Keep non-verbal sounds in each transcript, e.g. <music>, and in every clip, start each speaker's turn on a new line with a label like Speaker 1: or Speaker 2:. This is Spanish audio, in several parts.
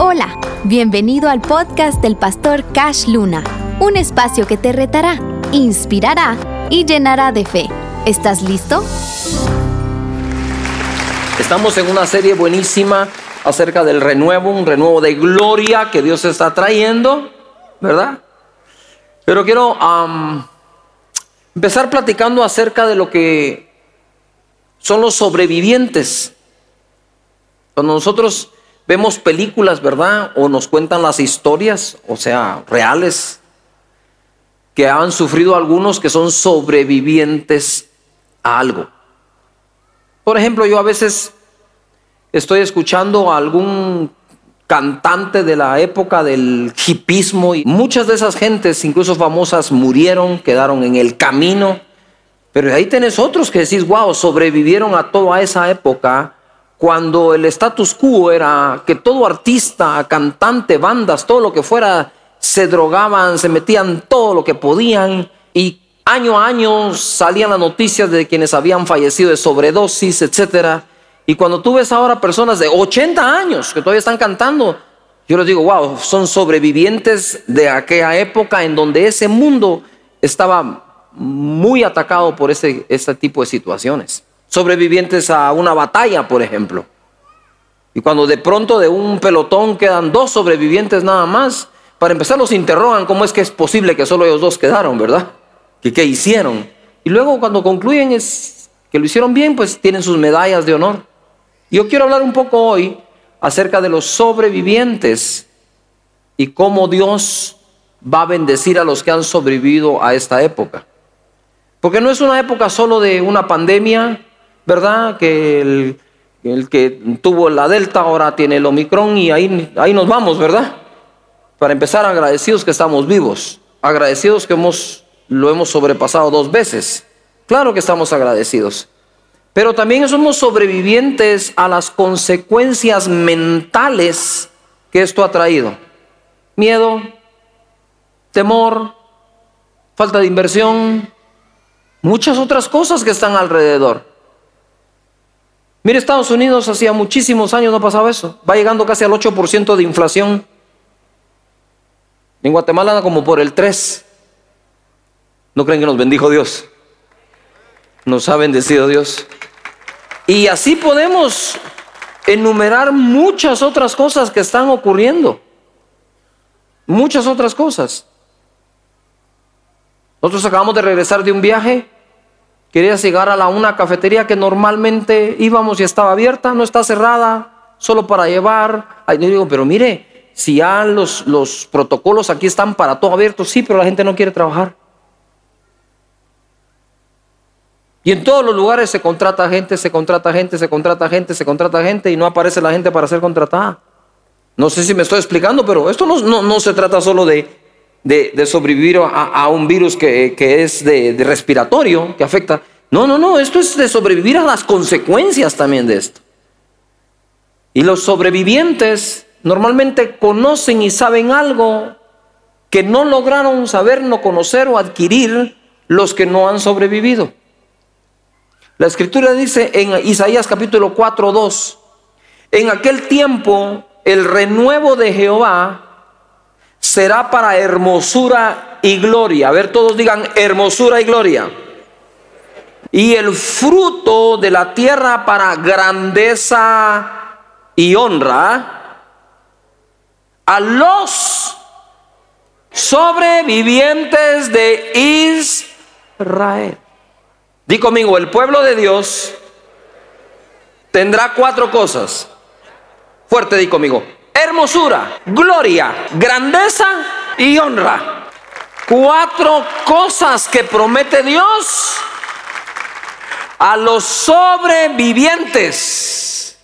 Speaker 1: Hola, bienvenido al podcast del pastor Cash Luna, un espacio que te retará, inspirará y llenará de fe. ¿Estás listo?
Speaker 2: Estamos en una serie buenísima acerca del renuevo, un renuevo de gloria que Dios está trayendo, ¿verdad? Pero quiero empezar platicando acerca de lo que son los sobrevivientes. Cuando nosotros vemos películas, ¿verdad? O nos cuentan las historias, o sea, reales, que han sufrido algunos que son sobrevivientes a algo. Por ejemplo, yo a veces estoy escuchando a algún cantante de la época del hipismo y muchas de esas gentes, incluso famosas, murieron, quedaron en el camino. Pero ahí tenés otros que decís, wow, sobrevivieron a toda esa época cuando el status quo era que todo artista, cantante, bandas, todo lo que fuera, se drogaban, se metían todo lo que podían y año a año salían las noticias de quienes habían fallecido de sobredosis, etcétera. Y cuando tú ves ahora personas de 80 años que todavía están cantando, yo les digo, wow, son sobrevivientes de aquella época en donde ese mundo estaba muy atacado por ese, este tipo de situaciones sobrevivientes a una batalla, por ejemplo. Y cuando de pronto de un pelotón quedan dos sobrevivientes nada más, para empezar los interrogan cómo es que es posible que solo ellos dos quedaron, ¿verdad? ¿Que qué hicieron? Y luego cuando concluyen es que lo hicieron bien, pues tienen sus medallas de honor. Yo quiero hablar un poco hoy acerca de los sobrevivientes y cómo Dios va a bendecir a los que han sobrevivido a esta época. Porque no es una época solo de una pandemia, ¿verdad? Que el, que tuvo la Delta ahora tiene el Omicron y ahí, ahí nos vamos, ¿verdad? Para empezar, agradecidos que estamos vivos, agradecidos que hemos, lo hemos sobrepasado dos veces. Claro que estamos agradecidos. Pero también somos sobrevivientes a las consecuencias mentales que esto ha traído. Miedo, temor, falta de inversión, muchas otras cosas que están alrededor. Mire, Estados Unidos hacía muchísimos años no pasaba eso. Va llegando casi al 8% de inflación. En Guatemala como por el 3%. ¿No creen que nos bendijo Dios? Nos ha bendecido Dios. Y así podemos enumerar muchas otras cosas que están ocurriendo. Muchas otras cosas. Nosotros acabamos de regresar de un viaje Querías llegar a la, una cafetería que normalmente íbamos y estaba abierta, no está cerrada, solo para llevar. Ahí digo, pero mire, si ya los, los protocolos aquí están para todo abierto, sí, pero la gente no quiere trabajar. Y en todos los lugares se contrata gente, se contrata gente, se contrata gente, se contrata gente y no aparece la gente para ser contratada. No sé si me estoy explicando, pero esto no, no, se trata solo de, de, sobrevivir a, un virus que, es de, respiratorio, que afecta. No, no, no, esto es de sobrevivir a las consecuencias también de esto. Y los sobrevivientes normalmente conocen y saben algo que no lograron saber, no conocer o adquirir los que no han sobrevivido. La escritura dice en Isaías capítulo 4, 2, en aquel tiempo el renuevo de Jehová será para hermosura y gloria. A ver, todos digan hermosura y gloria. Y el fruto de la tierra para grandeza y honra a los sobrevivientes de Israel. Di conmigo, el pueblo de Dios tendrá cuatro cosas. Fuerte, di conmigo hermosura, gloria, grandeza y honra. Cuatro cosas que promete Dios a los sobrevivientes.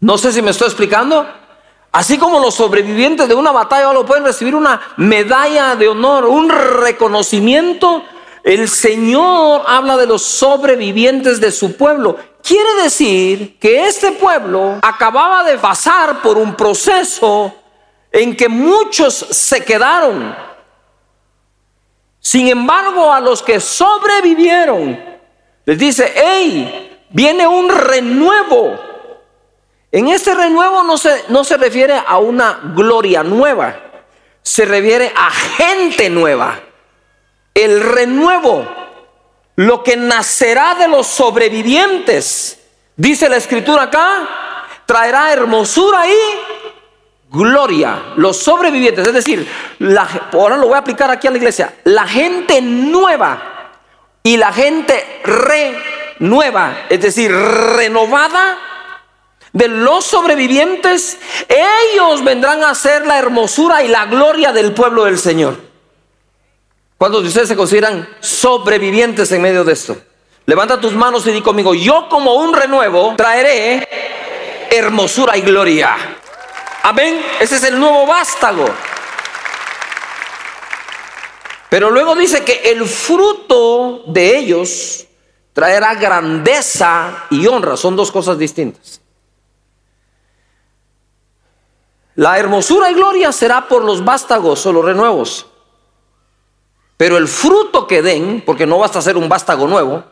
Speaker 2: No sé si me estoy explicando. Así como los sobrevivientes de una batalla lo pueden recibir una medalla de honor, un reconocimiento, el Señor habla de los sobrevivientes de su pueblo. Quiere decir que este pueblo acababa de pasar por un proceso en que muchos se quedaron. Sin embargo, a los que sobrevivieron, les dice, hey, viene un renuevo. En este renuevo no se, no se refiere a una gloria nueva, se refiere a gente nueva. El renuevo, lo que nacerá de los sobrevivientes, dice la escritura acá, traerá hermosura y gloria. Los sobrevivientes, es decir, ahora lo voy a aplicar aquí a la iglesia, la gente nueva y la gente renueva, es decir, renovada de los sobrevivientes, ellos vendrán a ser la hermosura y la gloria del pueblo del Señor. ¿Cuántos de ustedes se consideran sobrevivientes en medio de esto? Levanta tus manos y di conmigo, yo como un renuevo traeré hermosura y gloria. Amén. Ese es el nuevo vástago. Pero luego dice que el fruto de ellos traerá grandeza y honra. Son dos cosas distintas. La hermosura y gloria será por los vástagos o los renuevos. Pero el fruto que den, porque no basta ser un vástago nuevo,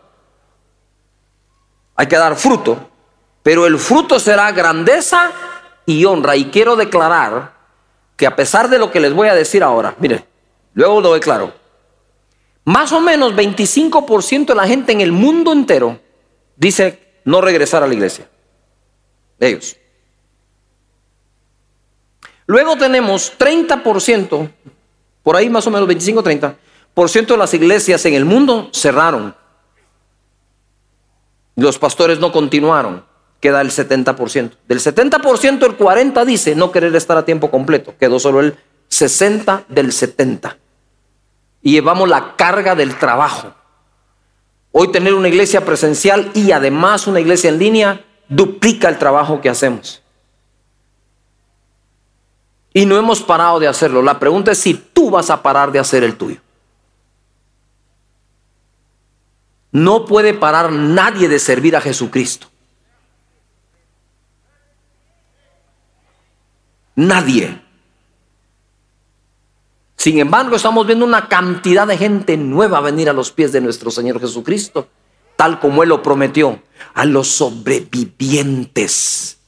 Speaker 2: hay que dar fruto, pero el fruto será grandeza y honra. Y quiero declarar que a pesar de lo que les voy a decir ahora, miren, luego lo declaro, más o menos 25% de la gente en el mundo entero dice no regresar a la iglesia. Ellos. Luego tenemos 30%, por ahí más o menos 25-30%, de las iglesias en el mundo cerraron. Los pastores no continuaron, queda el 70%. Del 70% el 40% dice no querer estar a tiempo completo, quedó solo el 60 del 70. Y llevamos la carga del trabajo. Hoy tener una iglesia presencial y además una iglesia en línea duplica el trabajo que hacemos. Y no hemos parado de hacerlo. La pregunta es si tú vas a parar de hacer el tuyo. No puede parar nadie de servir a Jesucristo. Nadie. Sin embargo, estamos viendo una cantidad de gente nueva venir a los pies de nuestro Señor Jesucristo, tal como Él lo prometió. A los sobrevivientes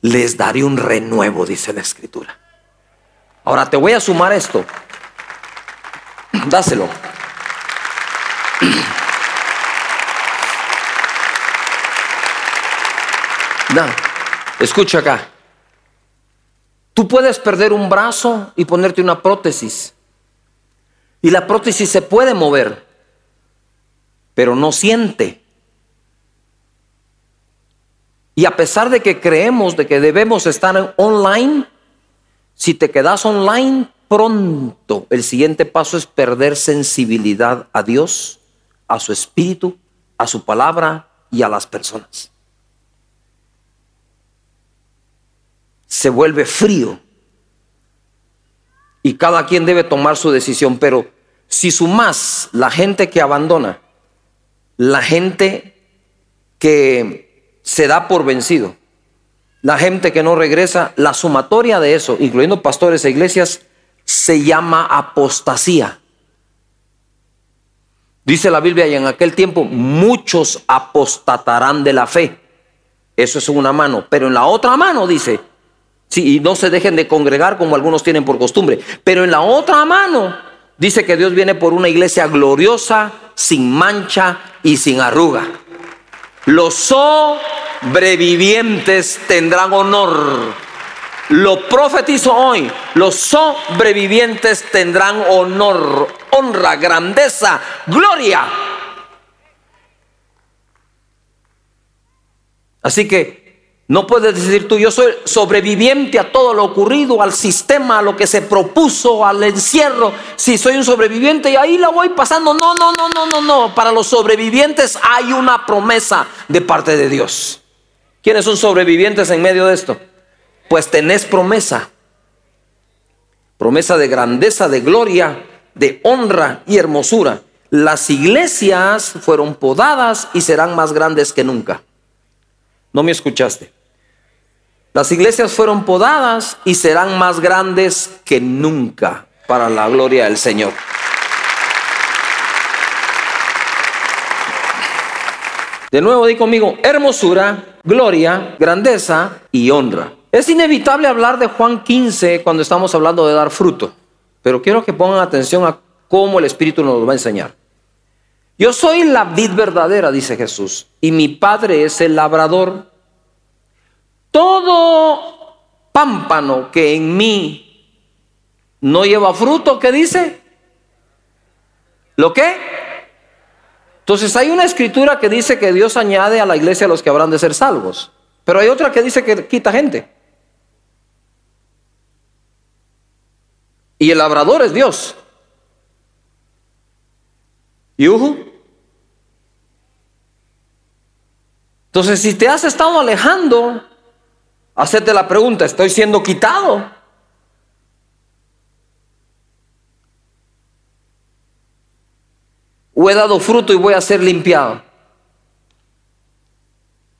Speaker 2: les daré un renuevo, dice la Escritura. Ahora te voy a sumar esto. <clears throat> Dáselo. <clears throat> Escucha acá. Tú puedes perder un brazo y ponerte una prótesis. Y la prótesis se puede mover, pero no siente. Y a pesar de que creemos de que debemos estar online, si te quedas online, pronto el siguiente paso es perder sensibilidad a Dios, a su espíritu, a su palabra y a las personas. Se vuelve frío. Y cada quien debe tomar su decisión, pero si sumas la gente que abandona, la gente que se da por vencido, la gente que no regresa, la sumatoria de eso, incluyendo pastores e iglesias, se llama apostasía. Dice la Biblia, y en aquel tiempo muchos apostatarán de la fe. Eso es una mano. Pero en la otra mano dice, sí, y no se dejen de congregar como algunos tienen por costumbre. Pero en la otra mano dice que Dios viene por una iglesia gloriosa, sin mancha y sin arruga. Los sobrevivientes tendrán honor. Lo profetizo hoy. Los sobrevivientes tendrán honor, honra, grandeza, gloria. Así que no puedes decir tú, yo soy sobreviviente a todo lo ocurrido, al sistema, a lo que se propuso, al encierro. Si soy un sobreviviente y ahí la voy pasando. No, no, no, no, no, no. Para los sobrevivientes hay una promesa de parte de Dios. ¿Quiénes son sobrevivientes en medio de esto? Pues tenés promesa. Promesa de grandeza, de gloria, de honra y hermosura. Las iglesias fueron podadas y serán más grandes que nunca. ¿No me escuchaste? Las iglesias fueron podadas y serán más grandes que nunca para la gloria del Señor. De nuevo di conmigo, hermosura, gloria, grandeza y honra. Es inevitable hablar de Juan 15 cuando estamos hablando de dar fruto, pero quiero que pongan atención a cómo el Espíritu nos va a enseñar. Yo soy la vid verdadera, dice Jesús, y mi Padre es el labrador. Todo pámpano que en mí no lleva fruto, ¿qué dice? ¿Lo qué? Entonces hay una escritura que dice que Dios añade a la iglesia a los que habrán de ser salvos, pero hay otra que dice que quita gente. Y el labrador es Dios. ¿Yuhu? Entonces, si te has estado alejando, hacete la pregunta, ¿estoy siendo quitado? ¿O he dado fruto y voy a ser limpiado?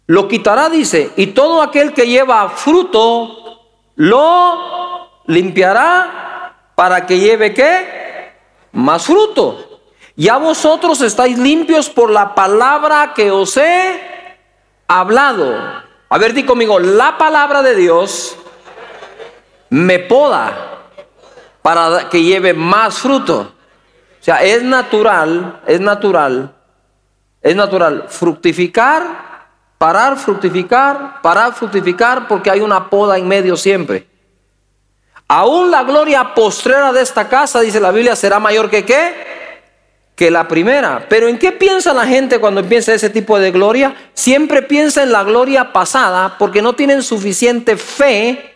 Speaker 2: Lo quitará, dice, y todo aquel que lleva fruto, lo limpiará para que lleve qué? Más fruto. Ya vosotros estáis limpios por la palabra que os he hablado. A ver, di conmigo, la palabra de Dios me poda para que lleve más fruto. O sea, es natural, es natural, es natural fructificar, parar, fructificar, parar, fructificar, porque hay una poda en medio siempre. Aún la gloria postrera de esta casa, dice la Biblia, será mayor que qué? Que la primera. Pero ¿en qué piensa la gente cuando piensa ese tipo de gloria? Siempre piensa en la gloria pasada porque no tienen suficiente fe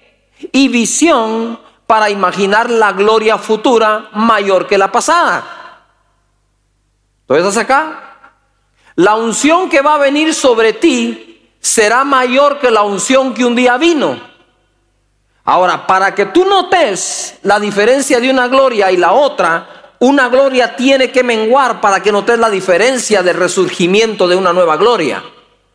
Speaker 2: y visión para imaginar la gloria futura mayor que la pasada. ¿Entonces acá? La unción que va a venir sobre ti será mayor que la unción que un día vino. Ahora, para que tú notes la diferencia de una gloria y la otra, una gloria tiene que menguar para que notes la diferencia del resurgimiento de una nueva gloria.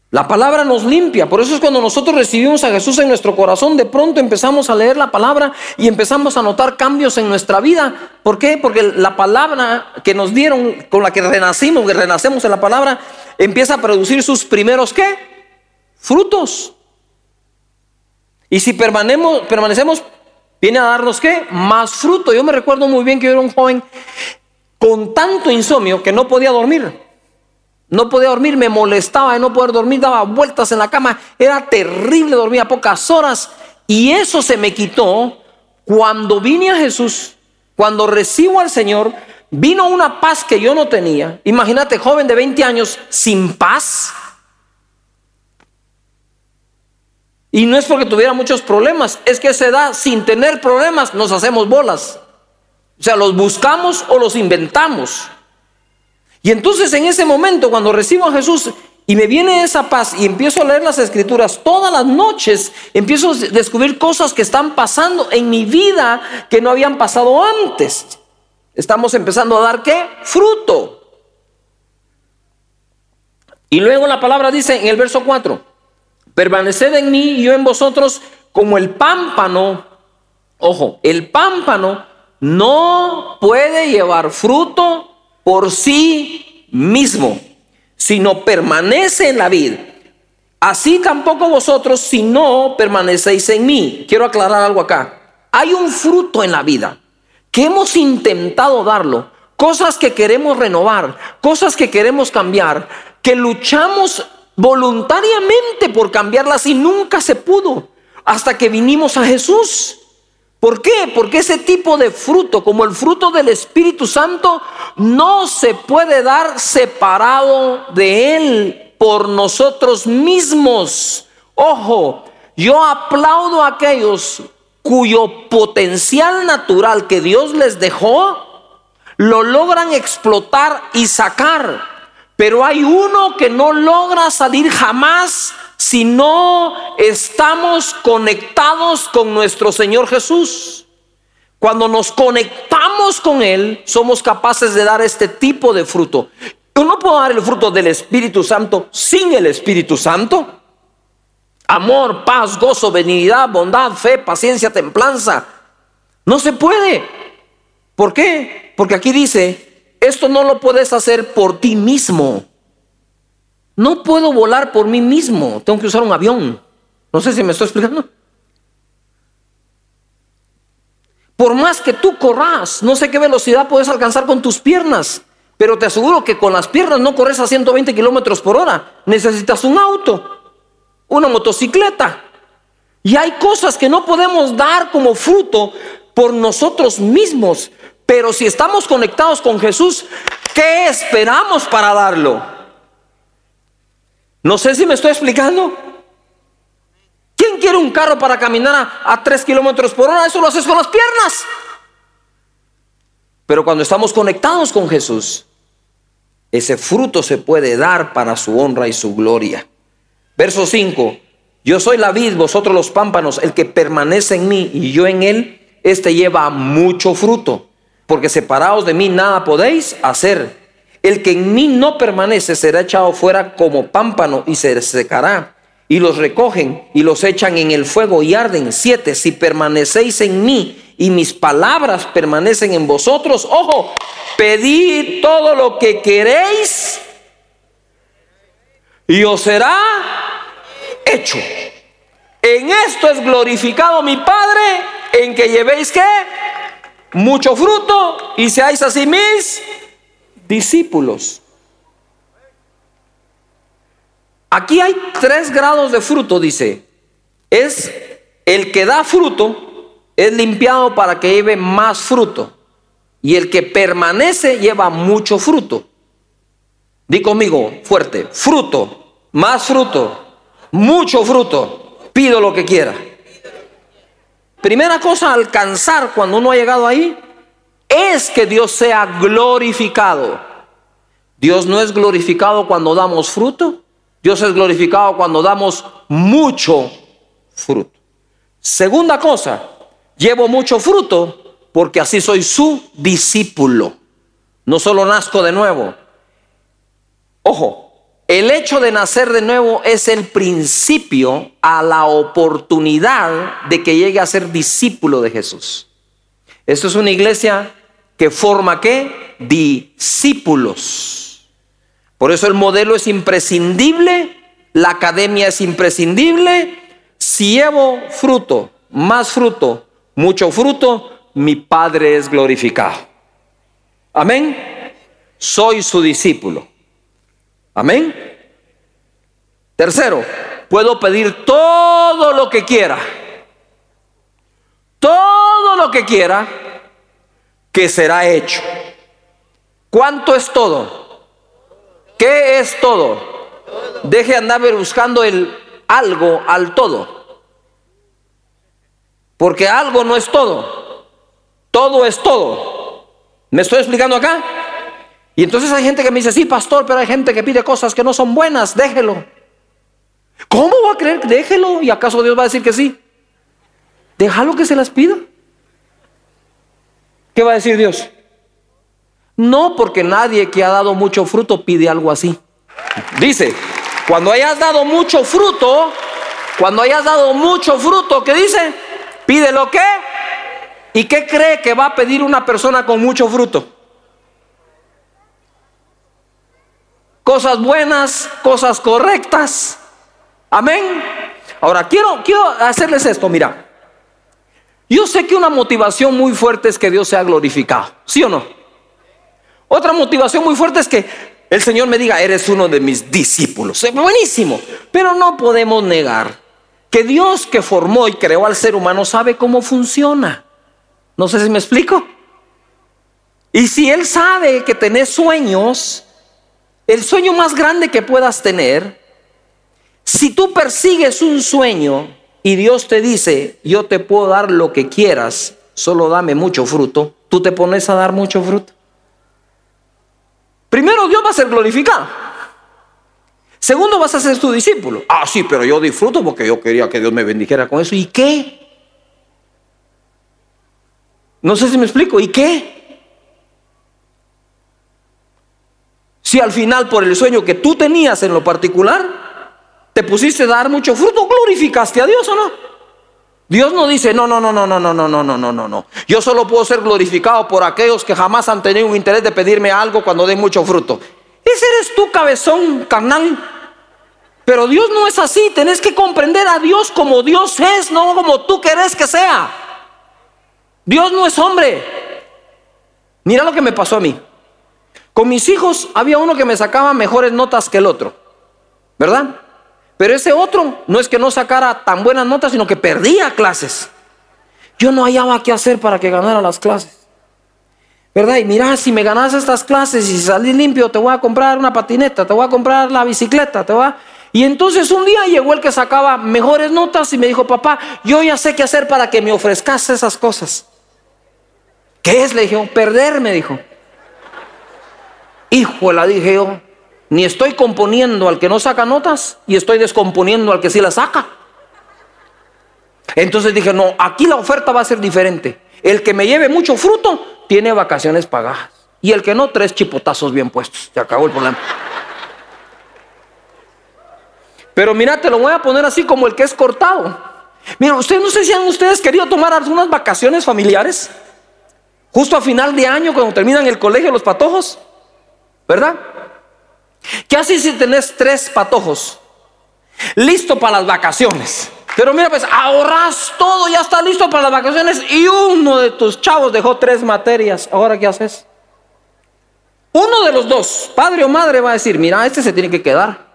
Speaker 2: La palabra nos limpia, por eso es cuando nosotros recibimos a Jesús en nuestro corazón, de pronto empezamos a leer la palabra y empezamos a notar cambios en nuestra vida. ¿Por qué? Porque la palabra que nos dieron, con la que renacimos, que renacemos en la palabra, empieza a producir sus primeros qué? Frutos. Y si permanecemos, permanecemos Viene a darnos qué? Más fruto. Yo me recuerdo muy bien que yo era un joven con tanto insomnio que no podía dormir. No podía dormir, me molestaba de no poder dormir, daba vueltas en la cama, era terrible, dormía pocas horas. Y eso se me quitó cuando vine a Jesús, cuando recibo al Señor, vino una paz que yo no tenía. Imagínate, joven de 20 años, sin paz. Y no es porque tuviera muchos problemas, es que se da sin tener problemas nos hacemos bolas. O sea, los buscamos o los inventamos. Y entonces en ese momento, cuando recibo a Jesús y me viene esa paz y empiezo a leer las escrituras todas las noches, empiezo a descubrir cosas que están pasando en mi vida que no habían pasado antes. Estamos empezando a dar qué? Fruto. Y luego la palabra dice en el verso 4. Permaneced en mí y yo en vosotros como el pámpano. Ojo, el pámpano no puede llevar fruto por sí mismo, sino permanece en la vid. Así tampoco vosotros si no permanecéis en mí. Quiero aclarar algo acá. Hay un fruto en la vida que hemos intentado darlo, cosas que queremos renovar, cosas que queremos cambiar, que luchamos voluntariamente por cambiarlas y nunca se pudo hasta que vinimos a Jesús. ¿Por qué? Porque ese tipo de fruto, como el fruto del Espíritu Santo, no se puede dar separado de Él por nosotros mismos. Ojo, yo aplaudo a aquellos cuyo potencial natural que Dios les dejó, lo logran explotar y sacar. Pero hay uno que no logra salir jamás si no estamos conectados con nuestro Señor Jesús. Cuando nos conectamos con Él, somos capaces de dar este tipo de fruto. Yo no puedo dar el fruto del Espíritu Santo sin el Espíritu Santo. Amor, paz, gozo, benignidad, bondad, fe, paciencia, templanza. No se puede. ¿Por qué? Porque aquí dice, esto no lo puedes hacer por ti mismo. No puedo volar por mí mismo, tengo que usar un avión. No sé si me estoy explicando. Por más que tú corras, no sé qué velocidad puedes alcanzar con tus piernas, pero te aseguro que con las piernas no corres a 120 kilómetros por hora. Necesitas un auto, una motocicleta. Y hay cosas que no podemos dar como fruto por nosotros mismos. Pero si estamos conectados con Jesús, ¿qué esperamos para darlo? No sé si me estoy explicando. ¿Quién quiere un carro para caminar a, 3 kilómetros por hora? Eso lo haces con las piernas. Pero cuando estamos conectados con Jesús, ese fruto se puede dar para su honra y su gloria. Verso 5. Yo soy la vid, vosotros los pámpanos, el que permanece en mí y yo en él, este lleva mucho fruto, porque separados de mí nada podéis hacer. El que en mí no permanece será echado fuera como pámpano y se secará y los recogen y los echan en el fuego y arden. Siete, si permanecéis en mí y mis palabras permanecen en vosotros, ojo, pedid todo lo que queréis y os será hecho. En esto es glorificado mi Padre, en que llevéis que mucho fruto y seáis así mis discípulos. Aquí hay tres grados de fruto, dice. Es el que da fruto, es limpiado para que lleve más fruto. Y el que permanece lleva mucho fruto. Di conmigo fuerte, fruto, más fruto, mucho fruto. Pido lo que quiera. Primera cosa alcanzar cuando uno ha llegado ahí es que Dios sea glorificado. Dios no es glorificado cuando damos fruto. Dios es glorificado cuando damos mucho fruto. Segunda cosa, llevo mucho fruto porque así soy su discípulo. No solo nazco de nuevo. Ojo, el hecho de nacer de nuevo es el principio a la oportunidad de que llegue a ser discípulo de Jesús. Esto es una iglesia que forma qué? Discípulos. Por eso el modelo es imprescindible, la academia es imprescindible. Si llevo fruto, más fruto, mucho fruto, mi Padre es glorificado. Amén. Soy su discípulo. Amén. Tercero, puedo pedir todo lo que quiera. Todo lo que quiera que será hecho. ¿Cuánto es todo? ¿Qué es todo? Deje de andar buscando el algo al todo. Porque algo no es todo. Todo es todo. ¿Me estoy explicando acá? Y entonces hay gente que me dice, sí, pastor, pero hay gente que pide cosas que no son buenas, déjelo. ¿Cómo va a creer? Déjelo. ¿Y acaso Dios va a decir que sí? Déjalo que se las pida. ¿Qué va a decir Dios? No porque nadie que ha dado mucho fruto pide algo así. Dice, cuando hayas dado mucho fruto, cuando hayas dado mucho fruto, ¿qué dice? Pide lo que. ¿Y qué cree que va a pedir una persona con mucho fruto? Cosas buenas, cosas correctas. Amén. Ahora, quiero, quiero hacerles esto, mira. Yo sé que una motivación muy fuerte es que Dios sea glorificado, ¿sí o no? Otra motivación muy fuerte es que el Señor me diga, eres uno de mis discípulos. Buenísimo. Pero no podemos negar que Dios que formó y creó al ser humano sabe cómo funciona. No sé si me explico. Y si Él sabe que tenés sueños, el sueño más grande que puedas tener, si tú persigues un sueño y Dios te dice, yo te puedo dar lo que quieras, solo dame mucho fruto, tú te pones a dar mucho fruto. Primero, Dios va a ser glorificado. Segundo, vas a ser tu discípulo. Ah, sí, pero yo disfruto porque yo quería que Dios me bendijera con eso. ¿Y qué? No sé si me explico. ¿Y qué? Si al final por el sueño que tú tenías en lo particular, te pusiste a dar mucho fruto, glorificaste a Dios o no? Dios no dice, no, no, no, no, no, no, no, no, no, no, no. Yo solo puedo ser glorificado por aquellos que jamás han tenido un interés de pedirme algo cuando den mucho fruto. Ese eres tú, cabezón carnal. Pero Dios no es así, tenés que comprender a Dios como Dios es, no como tú querés que sea. Dios no es hombre. Mira lo que me pasó a mí. Con mis hijos había uno que me sacaba mejores notas que el otro, ¿verdad? Pero ese otro no es que no sacara tan buenas notas, sino que perdía clases. Yo no hallaba qué hacer para que ganara las clases. ¿Verdad? Y mira, si me ganas estas clases y salí limpio, te voy a comprar una patineta, te voy a comprar la bicicleta, te voy a... Y entonces un día llegó el que sacaba mejores notas y me dijo, papá, yo ya sé qué hacer para que me ofrezcas esas cosas. ¿Qué es? Le dije, perder, me dijo. Hijo, la dije yo, ni estoy componiendo al que no saca notas y estoy descomponiendo al que sí las saca. Entonces dije, no, aquí la oferta va a ser diferente. El que me lleve mucho fruto tiene vacaciones pagadas. Y el que no, tres chipotazos bien puestos. Se acabó el problema. Pero mira, te lo voy a poner así como el que es cortado. Mira, ustedes no sé si han ustedes querido tomar algunas vacaciones familiares. Justo a final de año, cuando terminan el colegio los patojos. ¿Verdad? ¿Qué haces si tenés tres patojos? Listo para las vacaciones. Pero mira, pues ahorras todo, ya está listo para las vacaciones y uno de tus chavos dejó tres materias. ¿Ahora qué haces? Uno de los dos, padre o madre, va a decir, mira, este se tiene que quedar.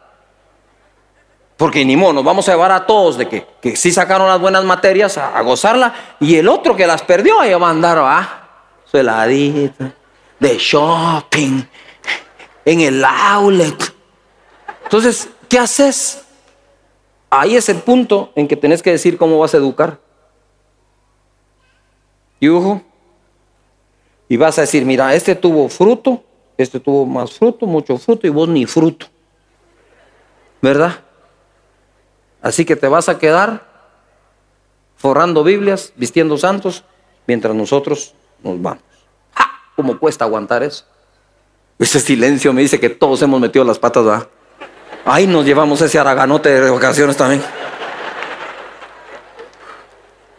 Speaker 2: Porque ni modo, nos vamos a llevar a todos de que, que sí sacaron las buenas materias a, gozarla. Y el otro que las perdió, ahí va a andar, va, su heladita, de shopping, en el outlet. Entonces, ¿qué haces? Ahí es el punto en que tenés que decir cómo vas a educar. Y y vas a decir, mira, este tuvo fruto, este tuvo más fruto, mucho fruto, y vos ni fruto. ¿Verdad? Así que te vas a quedar forrando Biblias, vistiendo santos, mientras nosotros nos vamos. ¿Cómo cuesta aguantar eso? Ese silencio me dice que todos hemos metido las patas, ¿verdad? Ahí nos llevamos ese araganote de vacaciones también.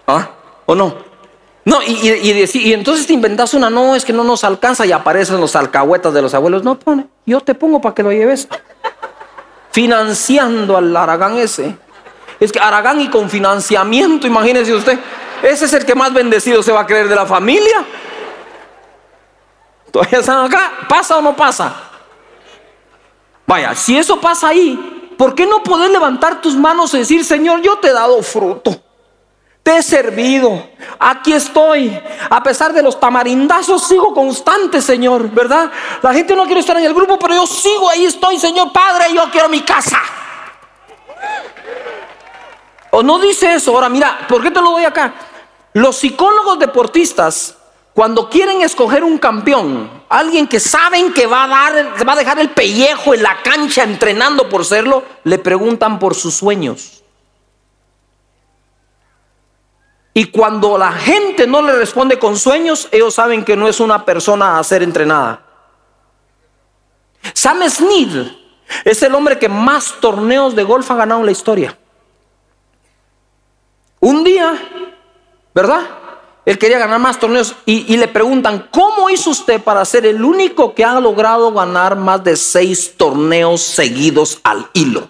Speaker 2: ¿Ah? ¿O no? No, y, y, entonces te inventas una, no, es que no nos alcanza y aparecen los alcahuetas de los abuelos. No, pone, yo te pongo para que lo lleves. Financiando al Aragán ese. Es que Aragán y con financiamiento, imagínese usted, ese es el que más bendecido se va a creer de la familia. ¿Todavía están acá? ¿Pasa o no pasa? Vaya, si eso pasa ahí, ¿por qué no poder levantar tus manos y decir, Señor, yo te he dado fruto? Te he servido, aquí estoy. A pesar de los tamarindazos, sigo constante, Señor, ¿verdad? La gente no quiere estar en el grupo, pero yo sigo ahí, estoy, Señor Padre, yo quiero mi casa. O no dice eso. Ahora, mira, ¿por qué te lo doy acá? Los psicólogos deportistas cuando quieren escoger un campeón, alguien que saben que va a dar, va a dejar el pellejo en la cancha entrenando por serlo, le preguntan por sus sueños. Y cuando la gente no le responde con sueños, ellos saben que no es una persona a ser entrenada. Sam Snead es el hombre que más torneos de golf ha ganado en la historia. Un día, ¿verdad? Él quería ganar más torneos y, le preguntan, ¿cómo hizo usted para ser el único que ha logrado ganar más de seis torneos seguidos al hilo?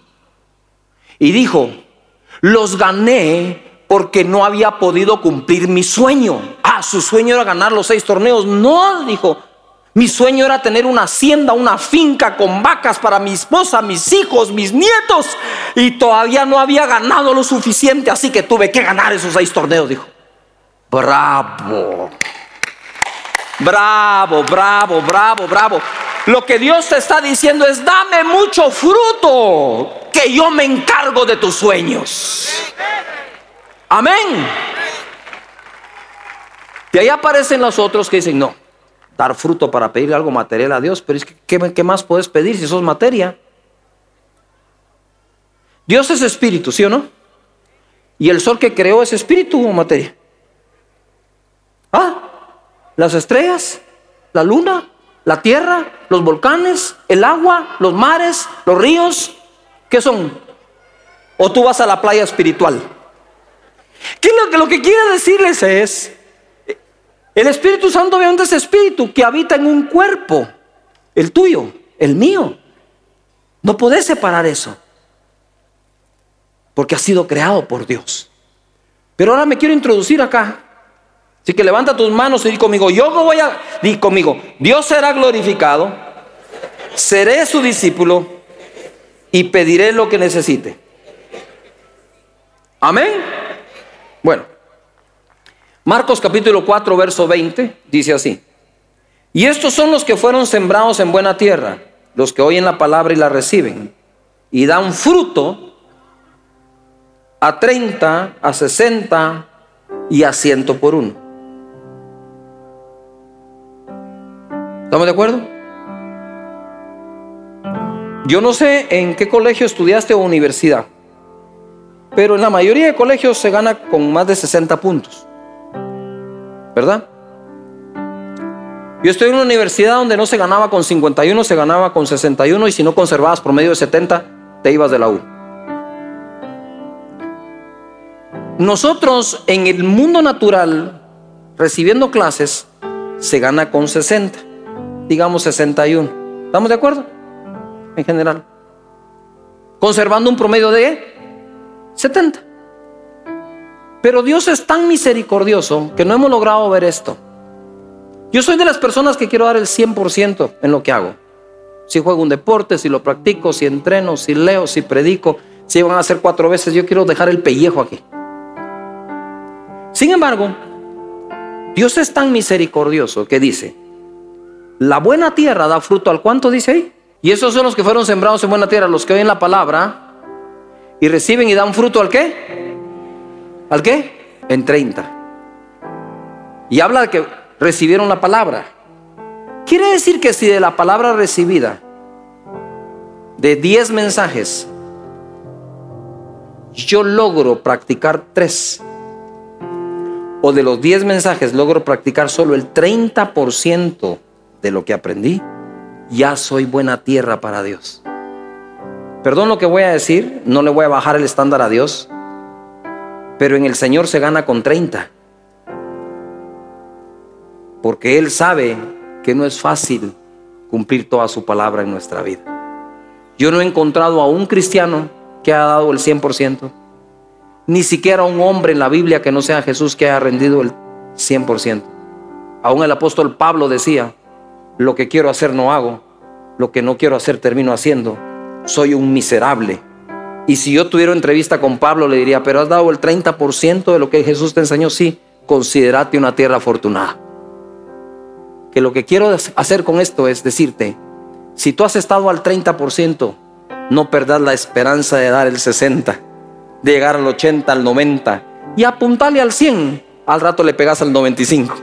Speaker 2: Y dijo, los gané porque no había podido cumplir mi sueño. Ah, su sueño era ganar los seis torneos. No, dijo, mi sueño era tener una hacienda, una finca con vacas para mi esposa, mis hijos, mis nietos. Y todavía no había ganado lo suficiente, así que tuve que ganar esos seis torneos, dijo. Bravo. Bravo, bravo, bravo, bravo. Lo que Dios te está diciendo es, dame mucho fruto, que yo me encargo de tus sueños. Amén. Y ahí aparecen los otros que dicen, no, dar fruto para pedir algo material a Dios, pero es que, ¿qué, qué más puedes pedir si sos materia? Dios es espíritu, ¿sí o no? Y el sol que creó es espíritu o materia. Ah, las estrellas, la luna, la tierra, los volcanes, el agua, los mares, los ríos, ¿qué son? O tú vas a la playa espiritual. ¿Qué lo, que, lo que quiere decirles es, el Espíritu Santo obviamente es espíritu que habita en un cuerpo, el tuyo, el mío. No podés separar eso. porque ha sido creado por Dios. Pero ahora me quiero introducir acá. Así que levanta tus manos y di conmigo, yo voy a, di conmigo, Dios será glorificado, seré su discípulo y pediré lo que necesite. Amén. Bueno, Marcos capítulo 4, verso 20, dice así. Y estos son los que fueron sembrados en buena tierra, los que oyen la palabra y la reciben, y dan fruto a 30, a 60 y a 100 por uno. ¿Estamos de acuerdo? Yo no sé en qué colegio estudiaste o universidad, pero en la mayoría de colegios se gana con más de 60 puntos. ¿Verdad? Yo estoy en una universidad donde no se ganaba con 51, se ganaba con 61 y si no conservabas promedio de 70, te ibas de la U. Nosotros en el mundo natural, recibiendo clases, se gana con 60, digamos 61. ¿Estamos de acuerdo? En general. Conservando un promedio de 70. Pero Dios es tan misericordioso que no hemos logrado ver esto. Yo soy de las personas que quiero dar el 100% en lo que hago. Si juego un deporte, si lo practico, si entreno, si leo, si predico, si van a hacer cuatro veces, yo quiero dejar el pellejo aquí. Sin embargo, Dios es tan misericordioso que dice, la buena tierra da fruto al cuánto dice ahí. Y esos son los que fueron sembrados en buena tierra, los que oyen la palabra y reciben y dan fruto al qué? ¿Al qué? En 30. Y habla de que recibieron la palabra. Quiere decir que si de la palabra recibida, de 10 mensajes, yo logro practicar 3, o de los 10 mensajes logro practicar solo el 30% de lo que aprendí, ya soy buena tierra para Dios. Perdón lo que voy a decir, no le voy a bajar el estándar a Dios, pero en el Señor se gana con 30 porque Él sabe que no es fácil cumplir toda su palabra en nuestra vida. Yo no he encontrado a un cristiano que haya dado el 100%, ni siquiera un hombre en la Biblia que no sea Jesús que haya rendido el 100%. Aún el apóstol Pablo decía, lo que quiero hacer no hago, lo que no quiero hacer termino haciendo, soy un miserable. Y si yo tuviera entrevista con Pablo le diría, pero has dado el 30% de lo que Jesús te enseñó, sí, considerate una tierra afortunada que lo que quiero hacer con esto es decirte, si tú has estado al 30%, no perdas la esperanza de dar el 60, de llegar al 80, al 90 y apuntarle al 100, al rato le pegas al 95.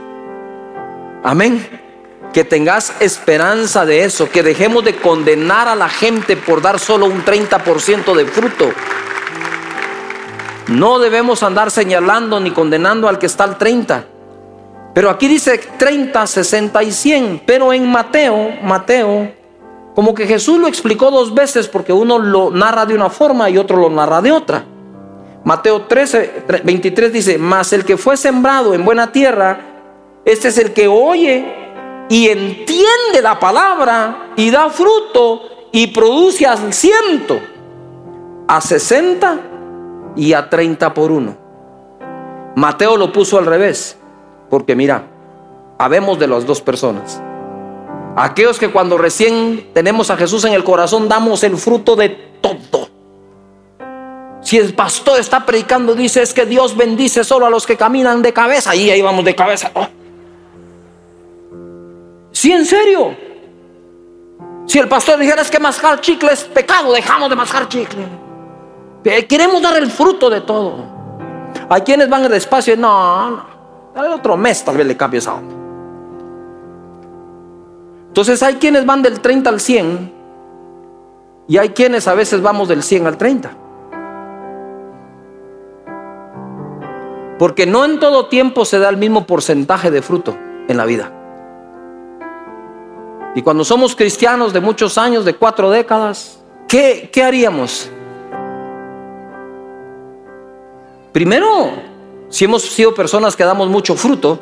Speaker 2: Amén. Que tengas esperanza de eso, que dejemos de condenar a la gente por dar solo un 30% de fruto. No debemos andar señalando ni condenando al que está al 30. Pero aquí dice 30, 60 y 100. Pero en Mateo, Mateo, como que Jesús lo explicó dos veces porque uno lo narra de una forma y otro lo narra de otra. Mateo 13, 23 dice, mas el que fue sembrado en buena tierra, este es el que oye y entiende la palabra y da fruto y produce al ciento, a 60 y a 30 por uno. Mateo lo puso al revés. Porque mira, habemos de las dos personas. Aquellos que cuando recién tenemos a Jesús en el corazón damos el fruto de todo. Si el pastor está predicando, dice es que Dios bendice solo a los que caminan de cabeza. Y ahí vamos de cabeza. Oh. Si en serio. Si el pastor dijera es que mascar chicle es pecado, dejamos de mascar chicle. Eh, queremos dar el fruto de todo. Hay quienes van despacio y no, no. El otro mes tal vez le cambie esa onda. Entonces hay quienes van del 30 al 100 y hay quienes a veces vamos del 100 al 30. Porque no en todo tiempo se da el mismo porcentaje de fruto en la vida. Y cuando somos cristianos de muchos años, de cuatro décadas, ¿qué, qué haríamos? Primero, si hemos sido personas que damos mucho fruto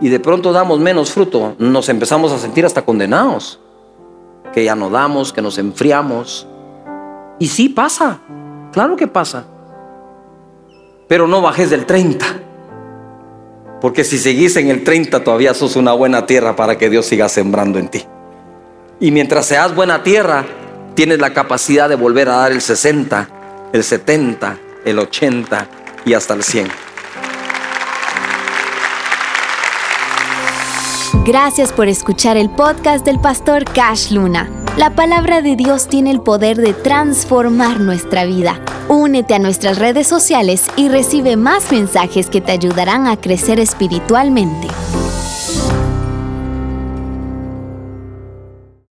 Speaker 2: y de pronto damos menos fruto, nos empezamos a sentir hasta condenados. Que ya no damos, que nos enfriamos. Y sí pasa, claro que pasa. pero no bajes del 30. Porque si seguís en el 30 todavía sos una buena tierra para que Dios siga sembrando en ti. Y mientras seas buena tierra, tienes la capacidad de volver a dar el 60, el 70, el 80 y hasta el 100.
Speaker 1: Gracias por escuchar el podcast del pastor Cash Luna. La palabra de Dios tiene el poder de transformar nuestra vida. Únete a nuestras redes sociales y recibe más mensajes que te ayudarán a crecer espiritualmente.